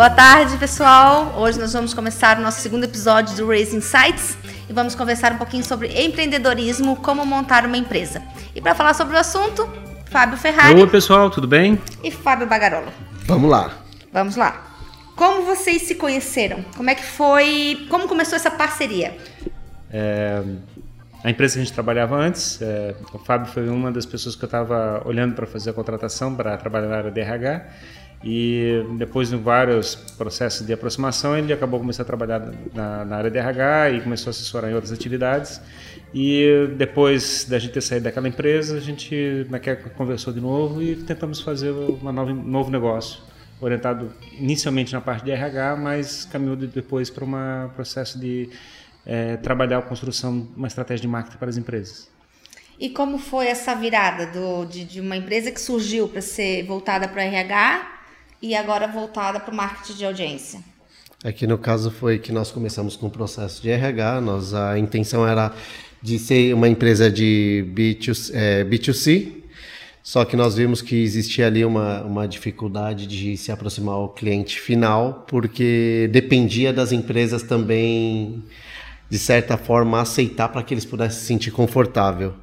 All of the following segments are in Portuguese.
Boa tarde, pessoal. Hoje nós vamos começar o nosso segundo episódio do Raising Sites e vamos conversar um pouquinho sobre empreendedorismo, como montar uma empresa. E para falar sobre o assunto, Fábio Ferrari. Oi, pessoal, tudo bem? E Fábio Bagarolo. Vamos lá. Vamos lá. Como vocês se conheceram? Como é que foi? Como começou essa parceria? É, a empresa que a gente trabalhava antes, é, o Fábio foi uma das pessoas que eu estava olhando para fazer a contratação para trabalhar na área de RH. E depois de vários processos de aproximação, ele acabou começando a trabalhar na, na, área de RH e começou a assessorar em outras atividades. E depois da gente ter saído daquela empresa, a gente conversou de novo e tentamos fazer um novo negócio orientado inicialmente na parte de RH, mas caminhou depois para um processo de é, trabalhar a construção uma estratégia de marketing para as empresas. E como foi essa virada do, de, de uma empresa que surgiu para ser voltada para RH e agora voltada para o marketing de audiência? Aqui no caso foi que nós começamos com o processo de RH, nós, a intenção era de ser uma empresa de B2, é, B2C, só que nós vimos que existia ali uma, uma dificuldade de se aproximar ao cliente final, porque dependia das empresas também, de certa forma, aceitar para que eles pudessem se sentir confortável.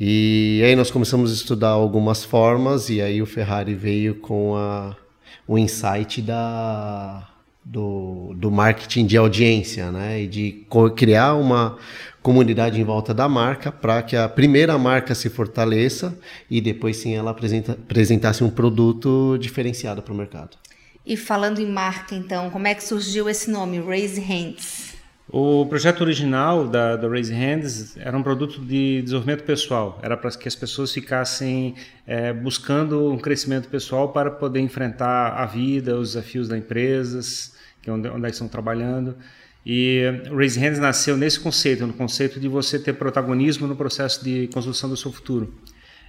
E aí nós começamos a estudar algumas formas, e aí o Ferrari veio com a, o insight da, do, do marketing de audiência, né? E de criar uma comunidade em volta da marca para que a primeira marca se fortaleça e depois sim ela apresenta, apresentasse um produto diferenciado para o mercado. E falando em marca, então, como é que surgiu esse nome, Raise Hands? O projeto original da, da Raise Hands era um produto de desenvolvimento pessoal. Era para que as pessoas ficassem é, buscando um crescimento pessoal para poder enfrentar a vida, os desafios das empresas, que é onde, onde elas estão trabalhando. E Raise Hands nasceu nesse conceito, no conceito de você ter protagonismo no processo de construção do seu futuro.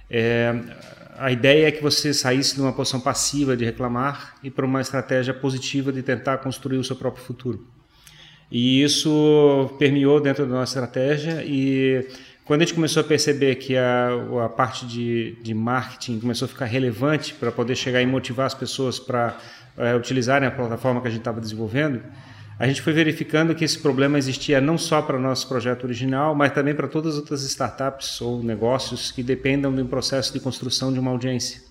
É, a ideia é que você saísse de uma posição passiva de reclamar e para uma estratégia positiva de tentar construir o seu próprio futuro. E isso permeou dentro da nossa estratégia e quando a gente começou a perceber que a, a parte de, de marketing começou a ficar relevante para poder chegar e motivar as pessoas para é, utilizarem a plataforma que a gente estava desenvolvendo, a gente foi verificando que esse problema existia não só para o nosso projeto original, mas também para todas as outras startups ou negócios que dependam de um processo de construção de uma audiência.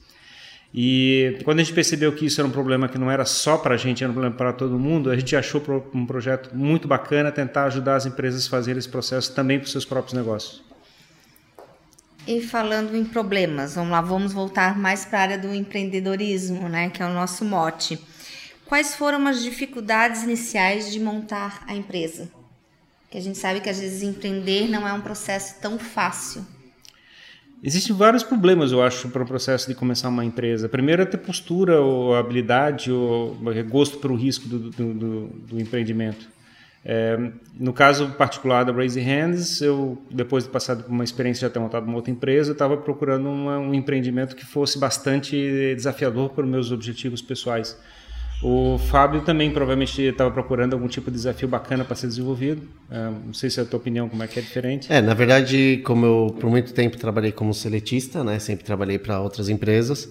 E quando a gente percebeu que isso era um problema que não era só para a gente, era um problema para todo mundo, a gente achou um projeto muito bacana tentar ajudar as empresas a fazer esse processo também para os seus próprios negócios. E falando em problemas, vamos lá, vamos voltar mais para a área do empreendedorismo, né, que é o nosso mote. Quais foram as dificuldades iniciais de montar a empresa? Que a gente sabe que às vezes empreender não é um processo tão fácil. Existem vários problemas, eu acho, para o processo de começar uma empresa. Primeiro é ter postura, ou habilidade, ou gosto pelo risco do, do, do, do empreendimento. É, no caso particular da Raise Hands, eu, depois de passar por uma experiência de ter montado uma outra empresa, estava procurando uma, um empreendimento que fosse bastante desafiador para os meus objetivos pessoais. O Fábio também provavelmente estava procurando algum tipo de desafio bacana para ser desenvolvido. Uh, não sei se é a tua opinião, como é que é diferente. É, na verdade, como eu por muito tempo trabalhei como seletista, né, sempre trabalhei para outras empresas,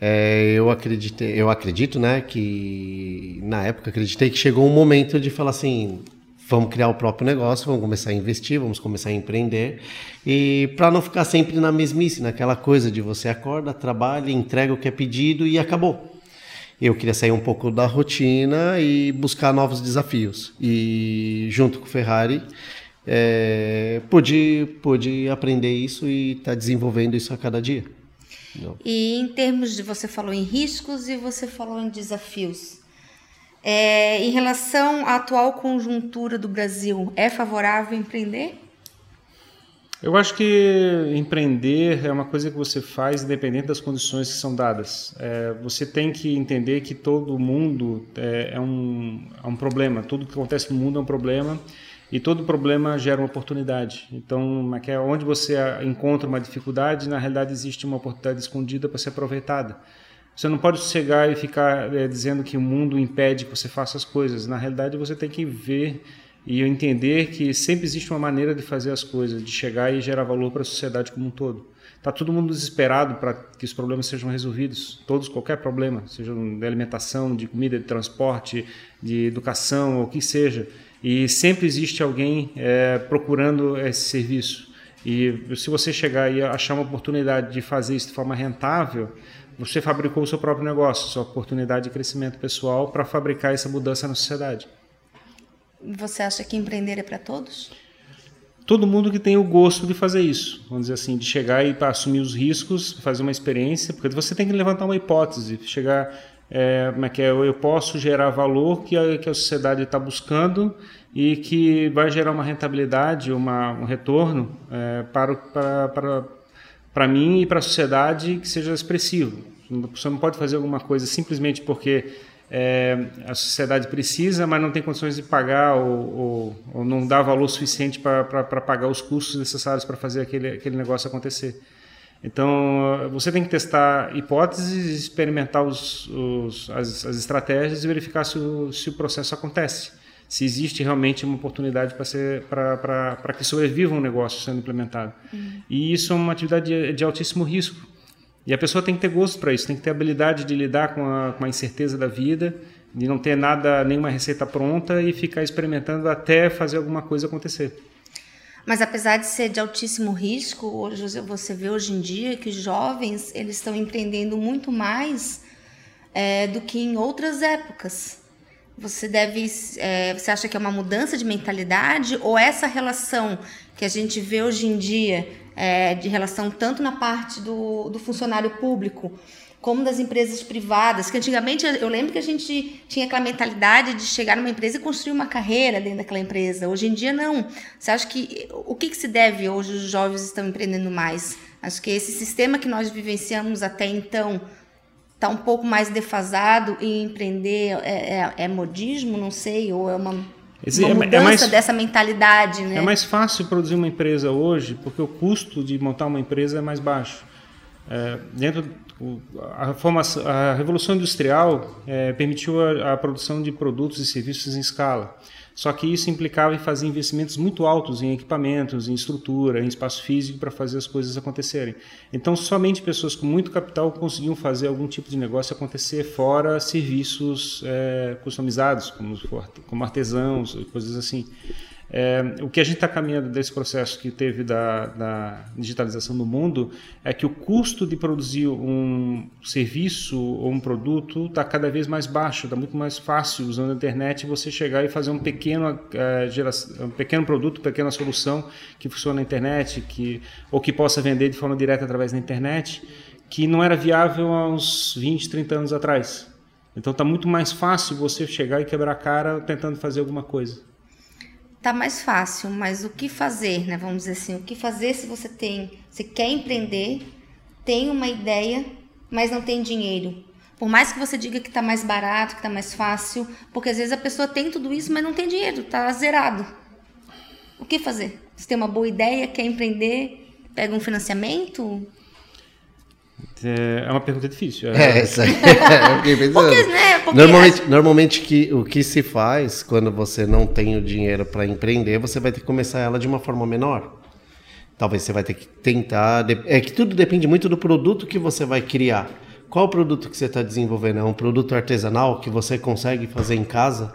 é, eu acreditei, eu acredito, né, que na época acreditei que chegou um momento de falar assim, vamos criar o próprio negócio, vamos começar a investir, vamos começar a empreender e para não ficar sempre na mesmice, naquela coisa de você acorda, trabalha, entrega o que é pedido e acabou. Eu queria sair um pouco da rotina e buscar novos desafios. E junto com o Ferrari, é, pude, pude aprender isso e estar tá desenvolvendo isso a cada dia. E em termos de você falou em riscos e você falou em desafios. É, em relação à atual conjuntura do Brasil, é favorável empreender? Eu acho que empreender é uma coisa que você faz independente das condições que são dadas. É, você tem que entender que todo mundo é, é, um, é um problema, tudo que acontece no mundo é um problema e todo problema gera uma oportunidade. Então, onde você encontra uma dificuldade, na realidade existe uma oportunidade escondida para ser aproveitada. Você não pode chegar e ficar é, dizendo que o mundo impede que você faça as coisas. Na realidade, você tem que ver e entender que sempre existe uma maneira de fazer as coisas, de chegar e gerar valor para a sociedade como um todo. Está todo mundo desesperado para que os problemas sejam resolvidos, todos, qualquer problema, seja de alimentação, de comida, de transporte, de educação, ou o que seja. E sempre existe alguém é, procurando esse serviço. E se você chegar e achar uma oportunidade de fazer isso de forma rentável, você fabricou o seu próprio negócio, sua oportunidade de crescimento pessoal para fabricar essa mudança na sociedade. Você acha que empreender é para todos? Todo mundo que tem o gosto de fazer isso, vamos dizer assim, de chegar e assumir os riscos, fazer uma experiência, porque você tem que levantar uma hipótese, chegar, é, como é que é, eu posso gerar valor que a, que a sociedade está buscando e que vai gerar uma rentabilidade, uma, um retorno é, para, para, para, para mim e para a sociedade que seja expressivo. Você não pode fazer alguma coisa simplesmente porque é, a sociedade precisa, mas não tem condições de pagar ou, ou, ou não dá valor suficiente para pagar os custos necessários para fazer aquele, aquele negócio acontecer. Então, você tem que testar hipóteses, experimentar os, os, as, as, estratégias e verificar se o, se o processo acontece. Se existe realmente uma oportunidade para que sobreviva um negócio sendo implementado. Uhum. E isso é uma atividade de, de altíssimo risco e a pessoa tem que ter gosto para isso, tem que ter habilidade de lidar com a, com a incerteza da vida, de não ter nada, nenhuma receita pronta e ficar experimentando até fazer alguma coisa acontecer. Mas apesar de ser de altíssimo risco, hoje você vê hoje em dia que os jovens eles estão empreendendo muito mais é, do que em outras épocas. Você deve, é, você acha que é uma mudança de mentalidade ou essa relação que a gente vê hoje em dia é, de relação tanto na parte do, do funcionário público como das empresas privadas, que antigamente eu lembro que a gente tinha aquela mentalidade de chegar numa empresa e construir uma carreira dentro daquela empresa. Hoje em dia não. Você acha que o que, que se deve hoje os jovens estão empreendendo mais? Acho que esse sistema que nós vivenciamos até então está um pouco mais defasado e empreender é, é, é modismo, não sei, ou é uma uma é mudança é mais, dessa mentalidade, né? É mais fácil produzir uma empresa hoje porque o custo de montar uma empresa é mais baixo. É, dentro a, formação, a revolução industrial é, permitiu a, a, produção de produtos e serviços em escala. Só que isso implicava em fazer investimentos muito altos em equipamentos, em estrutura, em espaço físico para fazer as coisas acontecerem. Então, somente pessoas com muito capital conseguiam fazer algum tipo de negócio acontecer, fora serviços é, customizados, como, como artesãos, coisas assim. É, o que a gente está caminhando desse processo que teve da, da, digitalização do mundo é que o custo de produzir um serviço ou um produto está cada vez mais baixo, está muito mais fácil usando a internet você chegar e fazer um pequeno, é, geração, um pequeno produto, pequena solução que funciona na internet, que, ou que possa vender de forma direta através da internet, que não era viável há uns 20, 30 anos atrás. Então está muito mais fácil você chegar e quebrar a cara tentando fazer alguma coisa tá mais fácil, mas o que fazer, né? Vamos dizer assim, o que fazer se você tem, você quer empreender, tem uma ideia, mas não tem dinheiro. Por mais que você diga que está mais barato, que está mais fácil, porque às vezes a pessoa tem tudo isso, mas não tem dinheiro, está zerado. O que fazer? Você tem uma boa ideia, quer empreender, pega um financiamento, é, é uma pergunta difícil. É, essa aí. Porque, né? Porque normalmente, normalmente que, o que se faz quando você não tem o dinheiro para empreender, você vai ter que começar ela de uma forma menor. Talvez você vai ter que tentar. É que tudo depende muito do produto que você vai criar. Qual o produto que você está desenvolvendo? É um produto artesanal que você consegue fazer em casa?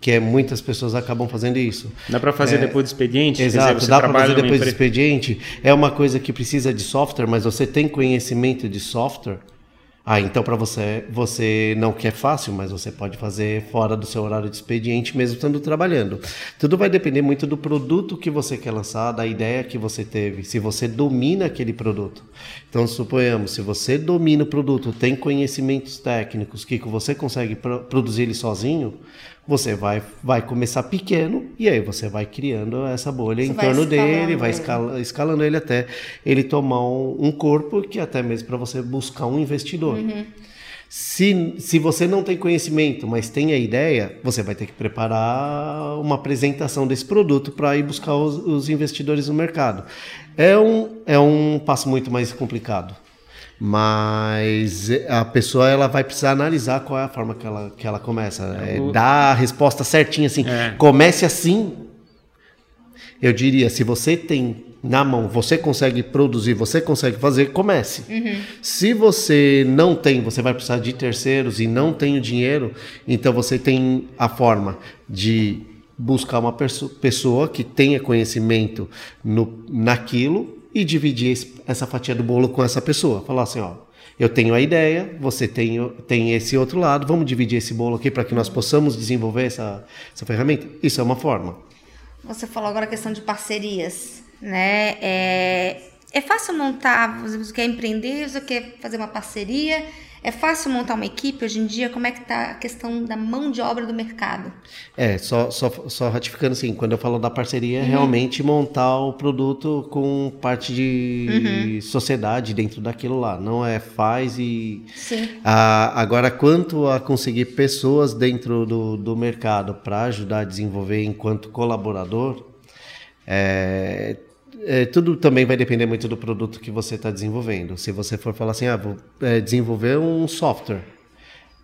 Que é muitas pessoas acabam fazendo isso. Dá para fazer é, depois do expediente? Exato, dizer, dá para fazer depois do expediente. É uma coisa que precisa de software, mas você tem conhecimento de software. Ah, então para você, você não quer fácil, mas você pode fazer fora do seu horário de expediente, mesmo estando trabalhando. Tudo vai depender muito do produto que você quer lançar, da ideia que você teve, se você domina aquele produto. Então, suponhamos, se você domina o produto, tem conhecimentos técnicos que você consegue produzir ele sozinho, você vai, vai começar pequeno e aí você vai criando essa bolha você em torno dele, vai escala, escalando ele até ele tomar um, um corpo que até mesmo para você buscar um investidor. Uhum. Se, se você não tem conhecimento, mas tem a ideia, você vai ter que preparar uma apresentação desse produto para ir buscar os, os investidores no mercado. É um, é um passo muito mais complicado mas a pessoa ela vai precisar analisar qual é a forma que ela, que ela começa. É, dar a resposta certinha assim. É. Comece assim. Eu diria, se você tem na mão, você consegue produzir, você consegue fazer, comece. Uhum. Se você não tem, você vai precisar de terceiros e não tem o dinheiro, então você tem a forma de buscar uma pessoa que tenha conhecimento no, naquilo e dividir esse, essa fatia do bolo com essa pessoa. Falar assim, ó, eu tenho a ideia, você tem, tem esse outro lado, vamos dividir esse bolo aqui para que nós possamos desenvolver essa, essa ferramenta? Isso é uma forma. Você falou agora a questão de parcerias, né? É, é fácil montar, você quer empreender, você quer fazer uma parceria, é fácil montar uma equipe hoje em dia? Como é que está a questão da mão de obra do mercado? É, só, só, só ratificando assim, quando eu falo da parceria, é uhum. realmente montar o produto com parte de uhum. sociedade dentro daquilo lá. Não é faz e... Sim. Agora, quanto a conseguir pessoas dentro do, do mercado para ajudar a desenvolver enquanto colaborador, é, é, tudo também vai depender muito do produto que você está desenvolvendo. Se você for falar assim, ah, vou é, desenvolver um software,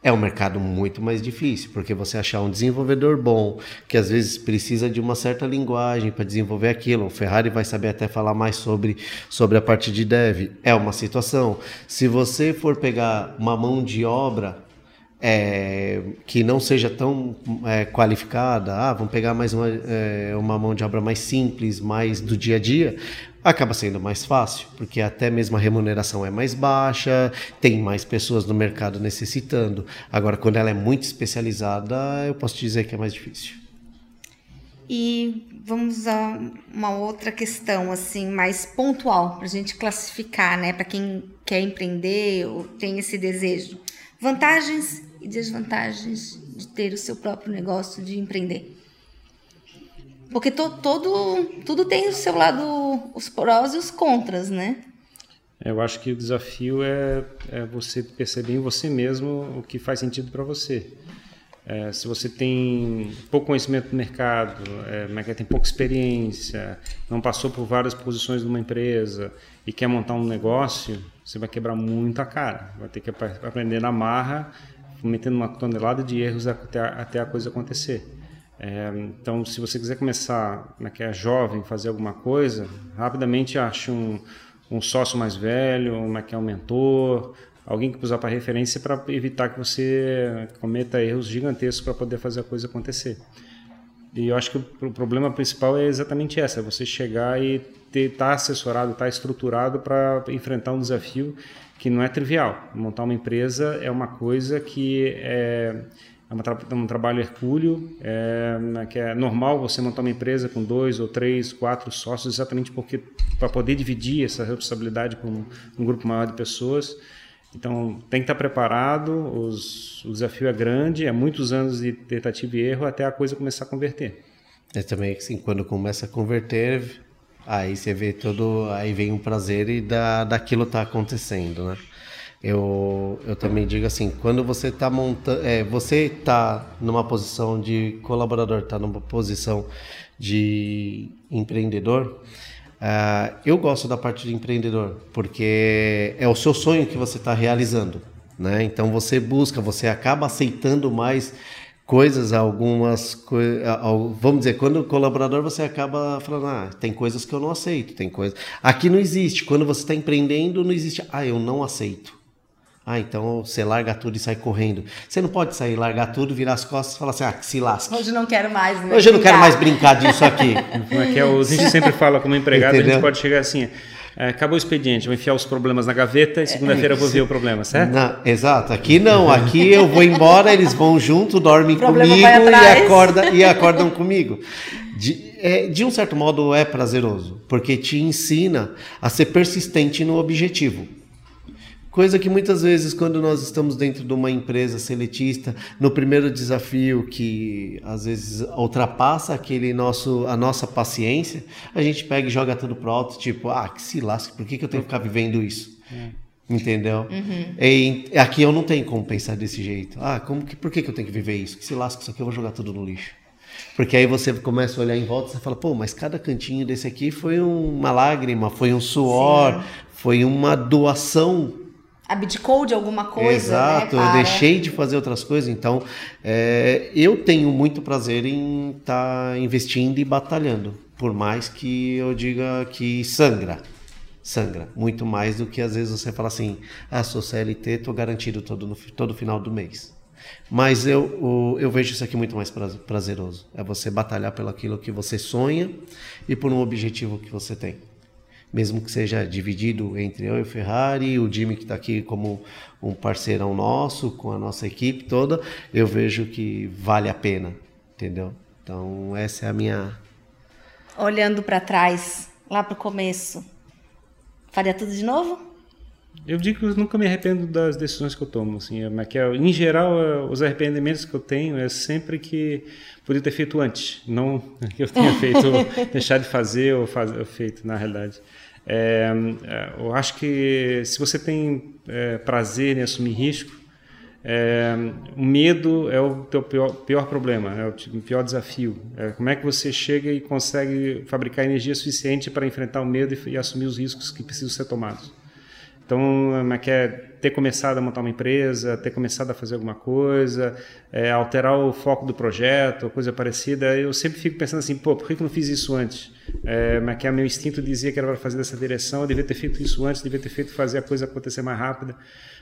é um mercado muito mais difícil, porque você achar um desenvolvedor bom, que às vezes precisa de uma certa linguagem para desenvolver aquilo, o Ferrari vai saber até falar mais sobre, sobre a parte de dev, é uma situação. Se você for pegar uma mão de obra é, que não seja tão é, qualificada, ah, vamos pegar mais uma, é, uma mão de obra mais simples, mais do dia a dia, acaba sendo mais fácil, porque até mesmo a remuneração é mais baixa, tem mais pessoas no mercado necessitando. Agora, quando ela é muito especializada, eu posso dizer que é mais difícil. E vamos a uma outra questão assim mais pontual para a gente classificar, né? Para quem quer empreender ou tem esse desejo. Vantagens e desvantagens de ter o seu próprio negócio, de empreender. Porque to, todo, tudo tem o seu lado, os prós e os contras, né? Eu acho que o desafio é, é você perceber em você mesmo o que faz sentido para você. É, se você tem pouco conhecimento do mercado, é, é tem pouca experiência, não passou por várias posições numa empresa e quer montar um negócio, você vai quebrar muito a cara. Vai ter que aprender na marra cometendo uma tonelada de erros até, até a coisa acontecer. É, então, se você quiser começar, né, que é jovem, fazer alguma coisa, rapidamente ache um, um sócio mais velho, uma que é um mentor, alguém que usar para referência para evitar que você cometa erros gigantescos para poder fazer a coisa acontecer. E eu acho que o problema principal é exatamente essa, é você chegar e estar tá assessorado, estar tá estruturado para enfrentar um desafio que não é trivial. Montar uma empresa é uma coisa que é, é, é um trabalho hercúleo, é, que é normal você montar uma empresa com dois ou três, quatro sócios, exatamente porque para poder dividir essa responsabilidade com um grupo maior de pessoas. Então tem que estar preparado, os, o desafio é grande, é muitos anos de tentativa e erro até a coisa começar a converter. É também assim, quando começa a converter, Aí você vê todo. Aí vem um prazer e da, daquilo tá acontecendo, né? Eu, eu também digo assim, quando você está montando, é, você está numa posição de colaborador, está numa posição de empreendedor, uh, eu gosto da parte de empreendedor, porque é o seu sonho que você está realizando, né? Então você busca, você acaba aceitando mais coisas, algumas coisas, vamos dizer, quando o colaborador você acaba falando, ah, tem coisas que eu não aceito, tem coisas. Aqui não existe. Quando você está empreendendo, não existe, ah, eu não aceito. Ah, então você larga tudo e sai correndo. Você não pode sair, largar tudo, virar as costas e falar assim, ah, que se lasca. Hoje não quero mais. Né? Hoje eu não quero mais brincar disso aqui. Como é que é? A gente sempre fala como empregado, Entendeu? a gente pode chegar assim, é, acabou o expediente, vou enfiar os problemas na gaveta e segunda-feira eu vou ver o problema, certo? Não, exato. Aqui não. Aqui eu vou embora, eles vão junto, dormem comigo e, acorda, e acordam comigo. De, é, de um certo modo é prazeroso, porque te ensina a ser persistente no objetivo. Coisa que muitas vezes, quando nós estamos dentro de uma empresa seletista, no primeiro desafio que às vezes ultrapassa aquele nosso, a nossa paciência, a gente pega e joga tudo pro alto, tipo, ah, que se lasque, por que, que eu tenho que ficar vivendo isso? É. Entendeu? Uhum. E aqui eu não tenho como pensar desse jeito. Ah, como que, por que, que eu tenho que viver isso? Que se lasque, isso aqui eu vou jogar tudo no lixo. Porque aí você começa a olhar em volta e fala, pô, mas cada cantinho desse aqui foi uma lágrima, foi um suor, Sim. foi uma doação abdicou de alguma coisa. Né, Exato, né, eu deixei de fazer outras coisas. Então, é, eu tenho muito prazer em estar tá investindo e batalhando. Por mais que eu diga que sangra. Sangra. Muito mais do que às vezes você fala assim: ah, sou CLT, estou garantido todo, no, todo final do mês. Mas eu, eu vejo isso aqui muito mais prazeroso. É você batalhar pelo aquilo que você sonha e por um objetivo que você tem mesmo que seja dividido entre eu e Ferrari, o Jimmy que está aqui como um parceirão nosso, com a nossa equipe toda, eu vejo que vale a pena, entendeu? Então essa é a minha. Olhando para trás, lá para o começo, faria tudo de novo? Eu digo que eu nunca me arrependo das decisões que eu tomo, assim, mas que em geral é, os arrependimentos que eu tenho é sempre que podia ter feito antes, não que eu tenha feito deixar de fazer ou fazer feito na realidade. É, é, eu acho que se você tem é, prazer em assumir risco, é, o medo é o teu pior, pior problema, é o pior desafio. É, como é que você chega e consegue fabricar energia suficiente para enfrentar o medo e, e assumir os riscos que precisam ser tomados? Então, é que é ter começado a montar uma empresa, ter começado a fazer alguma coisa, é, alterar o foco do projeto, coisa parecida, eu sempre fico pensando assim, pô, por que eu não fiz isso antes? É, mas que meu instinto dizia que era para fazer dessa direção, eu devia ter feito isso antes, devia ter feito fazer a coisa acontecer mais rápida.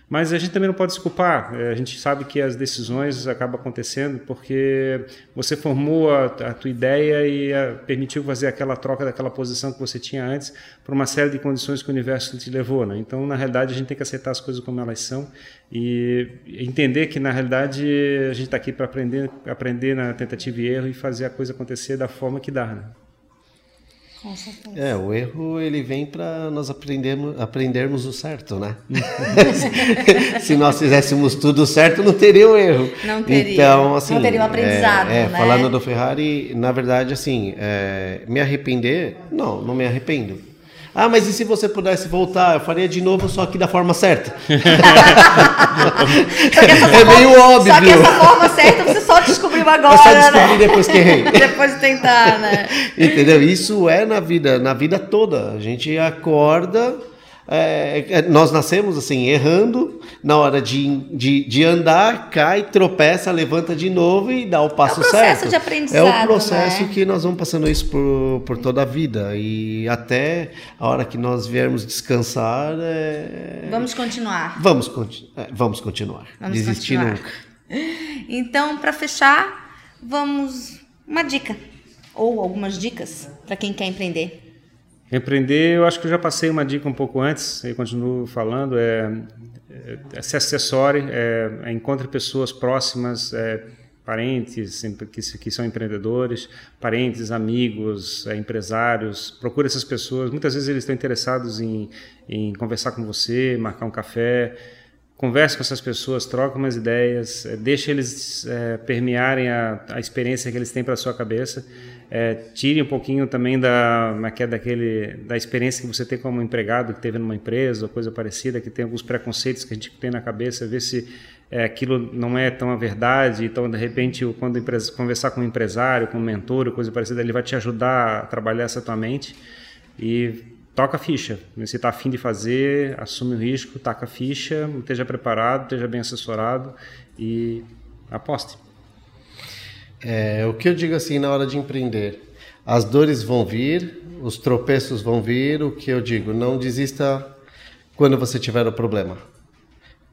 Mas a gente também não pode desculpar. É, a gente sabe que as decisões acabam acontecendo porque você formou a, a tua ideia e a, permitiu fazer aquela troca daquela posição que você tinha antes por uma série de condições que o universo te levou. Né? Então, na realidade, a gente tem que aceitar as coisas como elas são e entender que, na realidade, a gente está aqui para aprender, aprender na tentativa e erro e fazer a coisa acontecer da forma que dá. Né? Com certeza. É, o erro ele vem para nós aprendermos, aprendermos o certo, né? Se nós fizéssemos tudo certo, não teria o erro. Não teria. Então, assim, não teria o aprendizado, é, é, né? Falando do Ferrari, na verdade, assim, é, me arrepender, não, não me arrependo ah, mas e se você pudesse voltar? Eu faria de novo, só que da forma certa. é meio óbvio. Só que essa forma certa você só descobriu agora. Só descobri né? depois que errei. depois de tentar, né? Entendeu? Isso é na vida, na vida toda. A gente acorda é, é, nós nascemos assim, errando, na hora de, de, de, andar, cai, tropeça, levanta de novo e dá o passo certo. É o processo certo. de aprendizado. É o processo né? que nós vamos passando isso por, por toda a vida. E até a hora que nós viermos descansar. É... Vamos continuar. Vamos, continu é, vamos continuar. Vamos Desistir continuar. nunca. Então, para fechar, vamos. Uma dica. Ou algumas dicas para quem quer empreender. Empreender, eu acho que eu já passei uma dica um pouco antes, e continuo falando, é, é, é se acessore, é, é, encontre pessoas próximas, é, parentes que, que, são empreendedores, parentes, amigos, é, empresários, procure essas pessoas. Muitas vezes eles estão interessados em, em conversar com você, marcar um café, converse com essas pessoas, troque umas ideias, é, deixe eles é, permearem a, a, experiência que eles têm para sua cabeça é, tire um pouquinho também da, é daquele, da experiência que você tem como empregado, que teve numa empresa ou coisa parecida, que tem alguns preconceitos que a gente tem na cabeça, ver se é, aquilo não é tão a verdade. Então, de repente, quando empresa, conversar com um empresário, com um mentor coisa parecida, ele vai te ajudar a trabalhar essa tua mente e toca a ficha. Se está afim de fazer, assume o risco, taca a ficha, esteja preparado, esteja bem assessorado e aposte. É, o que eu digo assim na hora de empreender? As dores vão vir, os tropeços vão vir. O que eu digo? Não desista quando você tiver o problema.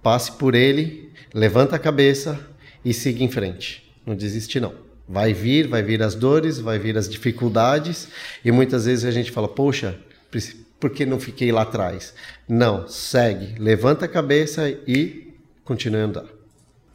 Passe por ele, levanta a cabeça e siga em frente. Não desiste não. Vai vir, vai vir as dores, vai vir as dificuldades e muitas vezes a gente fala: "Poxa, por que não fiquei lá atrás?" Não, segue, levanta a cabeça e continue a andar.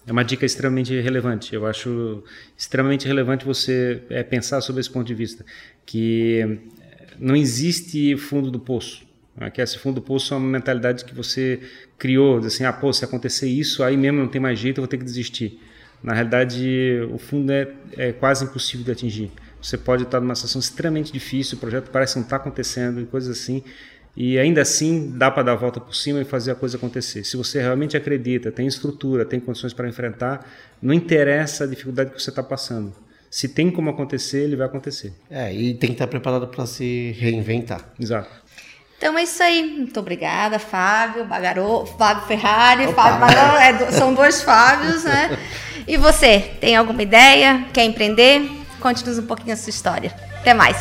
É uma dica extremamente relevante. Eu acho extremamente relevante você é, pensar sobre esse ponto de vista, que eh, não existe fundo do poço. Né? Que esse fundo do poço é uma mentalidade que você criou, assim, ah, pô, se acontecer isso, aí mesmo não tem mais jeito, eu vou ter que desistir. Na realidade, o fundo é, é quase impossível de atingir. Você pode estar numa situação extremamente difícil, o projeto parece não estar acontecendo e coisas assim, e ainda assim dá para dar a volta por cima e fazer a coisa acontecer. Se você realmente acredita, tem estrutura, tem condições para enfrentar, não interessa a dificuldade que você está passando. Se tem como acontecer, ele vai acontecer. É, e tem que estar preparado para se reinventar. Exato. Então é isso aí. Muito obrigada, Fábio Bagarô, Fábio Ferrari, Opa. Fábio Bagarô, é, são dois Fábios, né? E você, tem alguma ideia? Quer empreender? Conte-nos um pouquinho a sua história. Até mais.